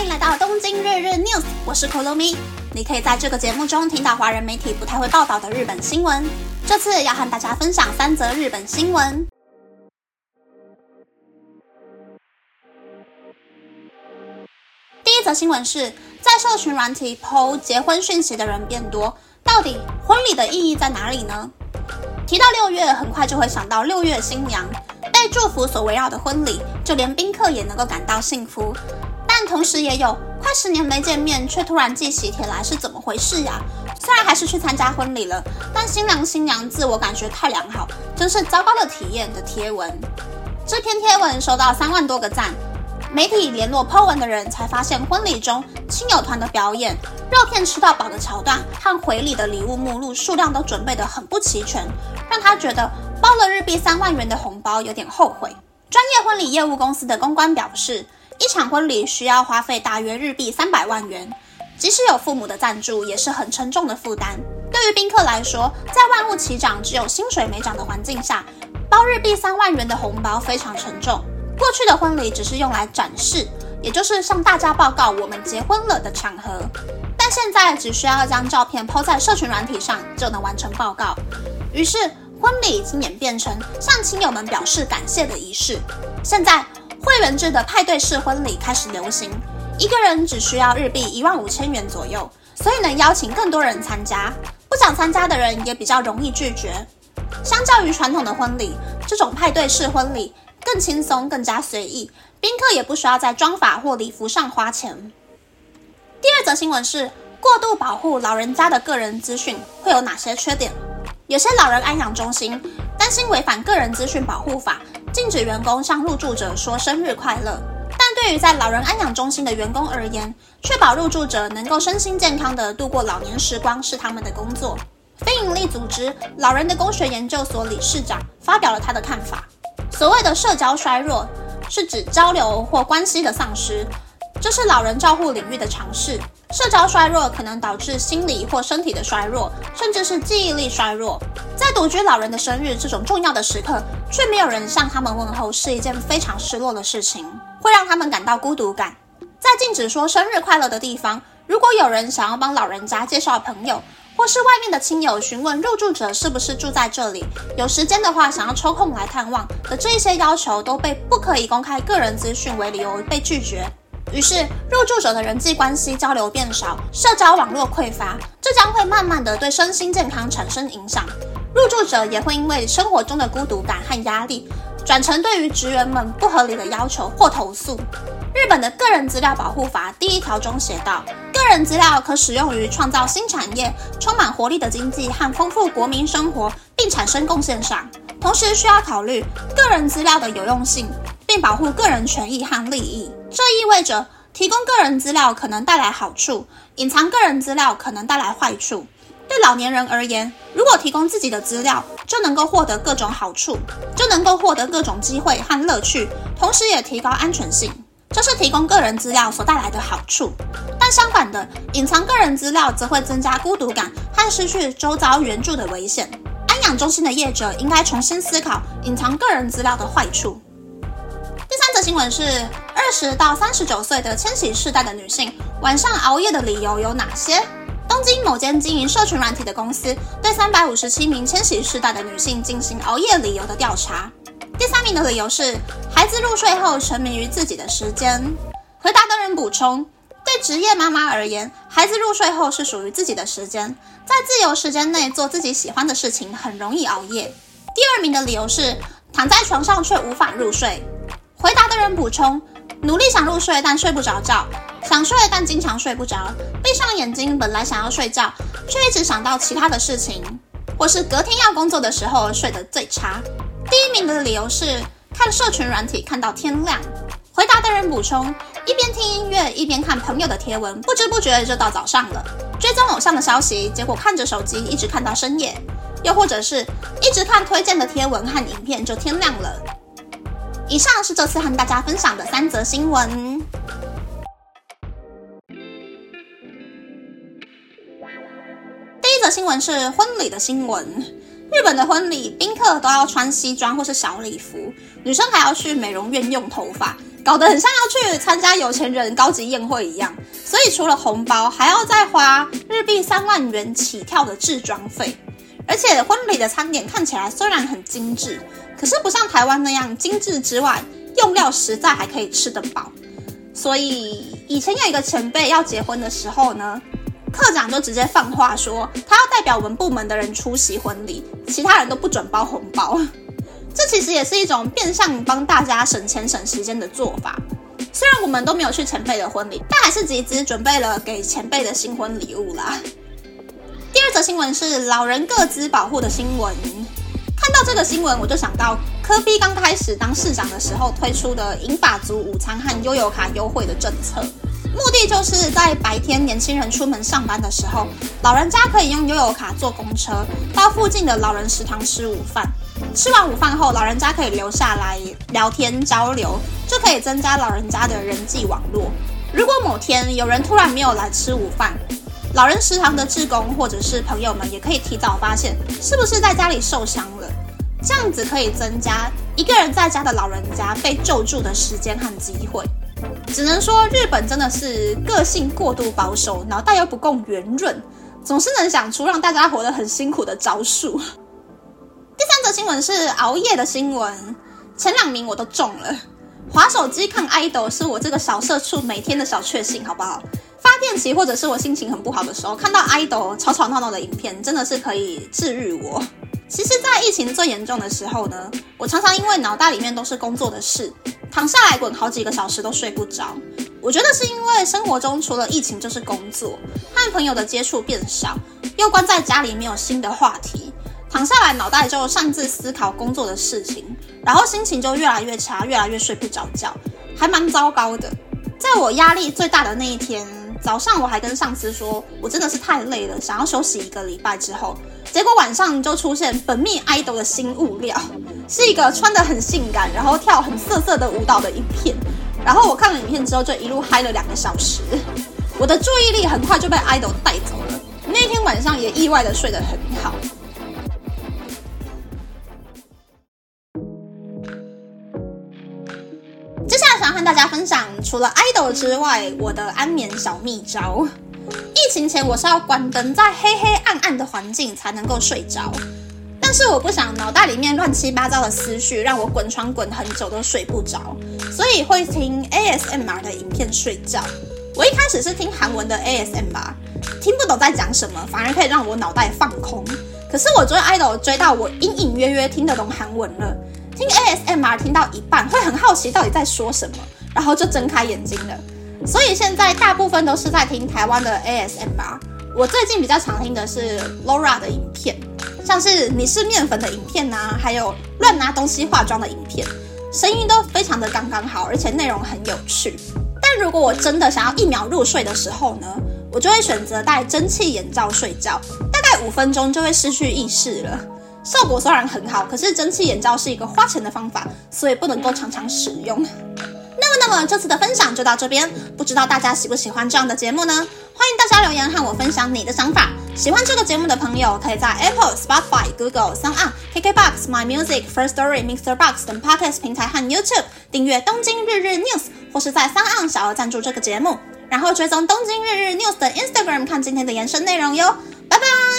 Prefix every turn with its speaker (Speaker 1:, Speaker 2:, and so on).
Speaker 1: 欢迎来到东京日日 news，我是 Kolomi。你可以在这个节目中听到华人媒体不太会报道的日本新闻。这次要和大家分享三则日本新闻。第一则新闻是，在社群软体 PO 结婚讯息的人变多，到底婚礼的意义在哪里呢？提到六月，很快就会想到六月新娘被祝福所围绕的婚礼，就连宾客也能够感到幸福。同时也有快十年没见面，却突然寄喜帖来，是怎么回事呀？虽然还是去参加婚礼了，但新郎新娘自我感觉太良好，真是糟糕的体验的贴文。这篇贴文收到三万多个赞，媒体联络 po 文的人才发现，婚礼中亲友团的表演、肉片吃到饱的桥段和回礼的礼物目录数量都准备得很不齐全，让他觉得包了日币三万元的红包有点后悔。专业婚礼业务公司的公关表示。一场婚礼需要花费大约日币三百万元，即使有父母的赞助，也是很沉重的负担。对于宾客来说，在万物齐涨、只有薪水没涨的环境下，包日币三万元的红包非常沉重。过去的婚礼只是用来展示，也就是向大家报告我们结婚了的场合，但现在只需要将照片抛在社群软体上就能完成报告。于是，婚礼已经演变成向亲友们表示感谢的仪式。现在。会员制的派对式婚礼开始流行，一个人只需要日币一万五千元左右，所以能邀请更多人参加。不想参加的人也比较容易拒绝。相较于传统的婚礼，这种派对式婚礼更轻松、更加随意，宾客也不需要在妆法或礼服上花钱。第二则新闻是，过度保护老人家的个人资讯会有哪些缺点？有些老人安养中心担心违反个人资讯保护法。禁止员工向入住者说生日快乐，但对于在老人安养中心的员工而言，确保入住者能够身心健康地度过老年时光是他们的工作。非营利组织老人的工学研究所理事长发表了他的看法：所谓的社交衰弱，是指交流或关系的丧失，这是老人照护领域的尝试。社交衰弱可能导致心理或身体的衰弱，甚至是记忆力衰弱。在独居老人的生日这种重要的时刻，却没有人向他们问候，是一件非常失落的事情，会让他们感到孤独感。在禁止说生日快乐的地方，如果有人想要帮老人家介绍朋友，或是外面的亲友询问入住者是不是住在这里，有时间的话想要抽空来探望的这一些要求，都被不可以公开个人资讯为理由被拒绝。于是，入住者的人际关系交流变少，社交网络匮乏，这将会慢慢的对身心健康产生影响。入住者也会因为生活中的孤独感和压力，转成对于职员们不合理的要求或投诉。日本的个人资料保护法第一条中写道：个人资料可使用于创造新产业、充满活力的经济和丰富国民生活，并产生贡献上。同时需要考虑个人资料的有用性。并保护个人权益和利益，这意味着提供个人资料可能带来好处，隐藏个人资料可能带来坏处。对老年人而言，如果提供自己的资料，就能够获得各种好处，就能够获得各种机会和乐趣，同时也提高安全性。这是提供个人资料所带来的好处。但相反的，隐藏个人资料则会增加孤独感和失去周遭援助的危险。安养中心的业者应该重新思考隐藏个人资料的坏处。新闻是二十到三十九岁的千禧世代的女性晚上熬夜的理由有哪些？东京某间经营社群软体的公司对三百五十七名千禧世代的女性进行熬夜理由的调查。第三名的理由是孩子入睡后沉迷于自己的时间。回答的人补充，对职业妈妈而言，孩子入睡后是属于自己的时间，在自由时间内做自己喜欢的事情很容易熬夜。第二名的理由是躺在床上却无法入睡。回答的人补充：努力想入睡，但睡不着觉；想睡，但经常睡不着。闭上眼睛，本来想要睡觉，却一直想到其他的事情，或是隔天要工作的时候睡得最差。第一名的理由是看社群软体看到天亮。回答的人补充：一边听音乐，一边看朋友的贴文，不知不觉就到早上了。追踪偶像的消息，结果看着手机一直看到深夜，又或者是一直看推荐的贴文和影片，就天亮了。以上是这次和大家分享的三则新闻。第一则新闻是婚礼的新闻。日本的婚礼，宾客都要穿西装或是小礼服，女生还要去美容院用头发，搞得很像要去参加有钱人高级宴会一样。所以除了红包，还要再花日币三万元起跳的制装费。而且婚礼的餐点看起来虽然很精致，可是不像台湾那样精致之外，用料实在还可以吃得饱。所以以前有一个前辈要结婚的时候呢，科长就直接放话说，他要代表我们部门的人出席婚礼，其他人都不准包红包。这其实也是一种变相帮大家省钱省时间的做法。虽然我们都没有去前辈的婚礼，但还是集资准备了给前辈的新婚礼物啦。第二则新闻是老人各自保护的新闻。看到这个新闻，我就想到科比刚开始当市长的时候推出的银发族午餐和悠游卡优惠的政策，目的就是在白天年轻人出门上班的时候，老人家可以用悠游卡坐公车到附近的老人食堂吃午饭。吃完午饭后，老人家可以留下来聊天交流，就可以增加老人家的人际网络。如果某天有人突然没有来吃午饭，老人食堂的职工或者是朋友们也可以提早发现是不是在家里受伤了，这样子可以增加一个人在家的老人家被救助的时间和机会。只能说日本真的是个性过度保守，脑袋又不够圆润，总是能想出让大家活得很辛苦的招数。第三则新闻是熬夜的新闻，前两名我都中了。划手机看 idol 是我这个小社畜每天的小确幸，好不好？发电期或者是我心情很不好的时候，看到 idol 吵吵闹闹的影片，真的是可以治愈我。其实，在疫情最严重的时候呢，我常常因为脑袋里面都是工作的事，躺下来滚好几个小时都睡不着。我觉得是因为生活中除了疫情就是工作，和朋友的接触变少，又关在家里没有新的话题。躺下来，脑袋就擅自思考工作的事情，然后心情就越来越差，越来越睡不着觉，还蛮糟糕的。在我压力最大的那一天，早上我还跟上司说，我真的是太累了，想要休息一个礼拜。之后，结果晚上就出现本命 idol 的新物料，是一个穿得很性感，然后跳很色色的舞蹈的影片。然后我看了影片之后，就一路嗨了两个小时，我的注意力很快就被 idol 带走了。那天晚上也意外的睡得很好。大家分享，除了 idol 之外，我的安眠小秘招。疫情前我是要关灯，在黑黑暗暗的环境才能够睡着。但是我不想脑袋里面乱七八糟的思绪让我滚床滚很久都睡不着，所以会听 ASMR 的影片睡觉。我一开始是听韩文的 ASMR，听不懂在讲什么，反而可以让我脑袋放空。可是我追 idol 追到我隐隐约约听得懂韩文了。听 ASMR 听到一半会很好奇到底在说什么，然后就睁开眼睛了。所以现在大部分都是在听台湾的 ASMR。我最近比较常听的是 Laura 的影片，像是你是面粉的影片呐，还有乱拿东西化妆的影片，声音都非常的刚刚好，而且内容很有趣。但如果我真的想要一秒入睡的时候呢，我就会选择戴蒸汽眼罩睡觉，大概五分钟就会失去意识了。效果虽然很好，可是蒸汽眼罩是一个花钱的方法，所以不能够常常使用。那么，这次的分享就到这边，不知道大家喜不喜欢这样的节目呢？欢迎大家留言和我分享你的想法。喜欢这个节目的朋友，可以在 Apple、Spotify、Google、s o u n KKBox、My Music、First Story、Mixer Box 等 Podcast 平台和 YouTube 订阅《东京日日 News》，或是在 s o u n 小额赞助这个节目，然后追踪《东京日日 News》的 Instagram 看今天的延伸内容哟。拜拜。